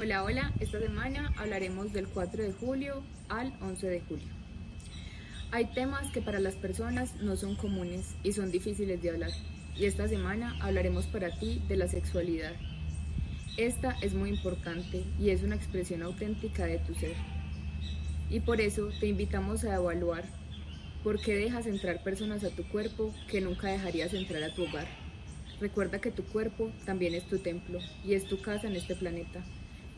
Hola, hola, esta semana hablaremos del 4 de julio al 11 de julio. Hay temas que para las personas no son comunes y son difíciles de hablar. Y esta semana hablaremos para ti de la sexualidad. Esta es muy importante y es una expresión auténtica de tu ser. Y por eso te invitamos a evaluar por qué dejas entrar personas a tu cuerpo que nunca dejarías entrar a tu hogar. Recuerda que tu cuerpo también es tu templo y es tu casa en este planeta.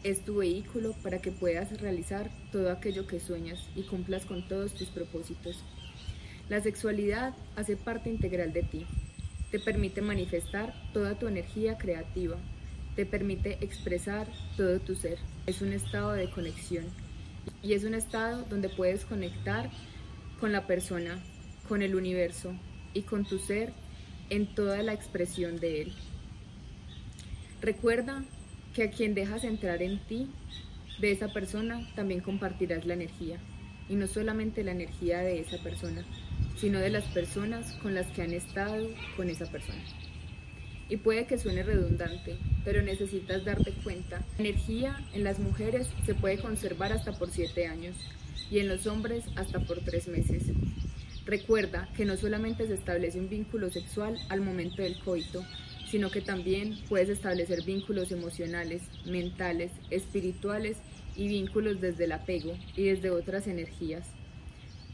Es tu vehículo para que puedas realizar todo aquello que sueñas y cumplas con todos tus propósitos. La sexualidad hace parte integral de ti. Te permite manifestar toda tu energía creativa. Te permite expresar todo tu ser. Es un estado de conexión. Y es un estado donde puedes conectar con la persona, con el universo y con tu ser en toda la expresión de él. Recuerda que a quien dejas entrar en ti, de esa persona también compartirás la energía. Y no solamente la energía de esa persona, sino de las personas con las que han estado con esa persona. Y puede que suene redundante, pero necesitas darte cuenta. La energía en las mujeres se puede conservar hasta por siete años y en los hombres hasta por tres meses. Recuerda que no solamente se establece un vínculo sexual al momento del coito, sino que también puedes establecer vínculos emocionales, mentales, espirituales y vínculos desde el apego y desde otras energías.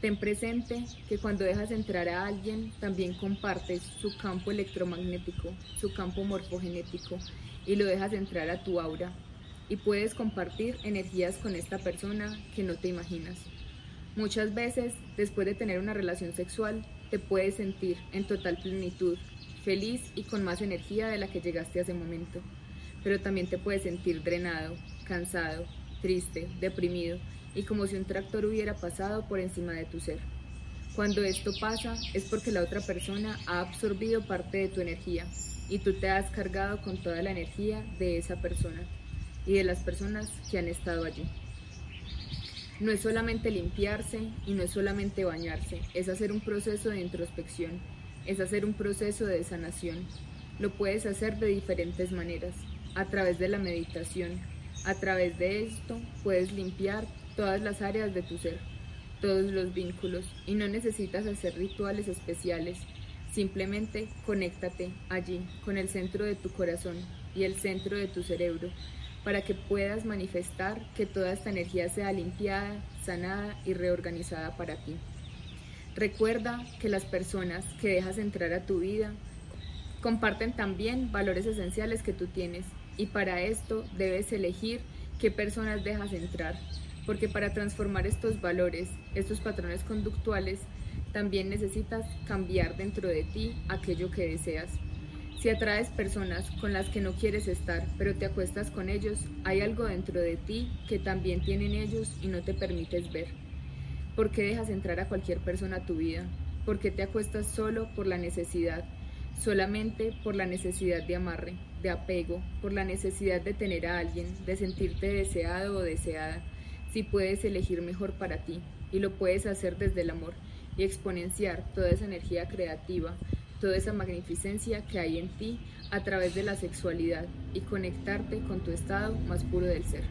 Ten presente que cuando dejas entrar a alguien también compartes su campo electromagnético, su campo morfogenético y lo dejas entrar a tu aura, y puedes compartir energías con esta persona que no te imaginas. Muchas veces, después de tener una relación sexual, te puedes sentir en total plenitud, feliz y con más energía de la que llegaste hace momento, pero también te puedes sentir drenado, cansado, triste, deprimido y como si un tractor hubiera pasado por encima de tu ser. Cuando esto pasa es porque la otra persona ha absorbido parte de tu energía y tú te has cargado con toda la energía de esa persona y de las personas que han estado allí. No es solamente limpiarse y no es solamente bañarse, es hacer un proceso de introspección, es hacer un proceso de sanación. Lo puedes hacer de diferentes maneras, a través de la meditación. A través de esto puedes limpiar todas las áreas de tu ser, todos los vínculos, y no necesitas hacer rituales especiales. Simplemente conéctate allí, con el centro de tu corazón y el centro de tu cerebro, para que puedas manifestar que toda esta energía sea limpiada, sanada y reorganizada para ti. Recuerda que las personas que dejas entrar a tu vida comparten también valores esenciales que tú tienes y para esto debes elegir qué personas dejas entrar, porque para transformar estos valores, estos patrones conductuales, también necesitas cambiar dentro de ti aquello que deseas. Si atraes personas con las que no quieres estar, pero te acuestas con ellos, hay algo dentro de ti que también tienen ellos y no te permites ver. ¿Por qué dejas entrar a cualquier persona a tu vida? ¿Por qué te acuestas solo por la necesidad? Solamente por la necesidad de amarre, de apego, por la necesidad de tener a alguien, de sentirte deseado o deseada. Si puedes elegir mejor para ti y lo puedes hacer desde el amor y exponenciar toda esa energía creativa, toda esa magnificencia que hay en ti a través de la sexualidad y conectarte con tu estado más puro del ser.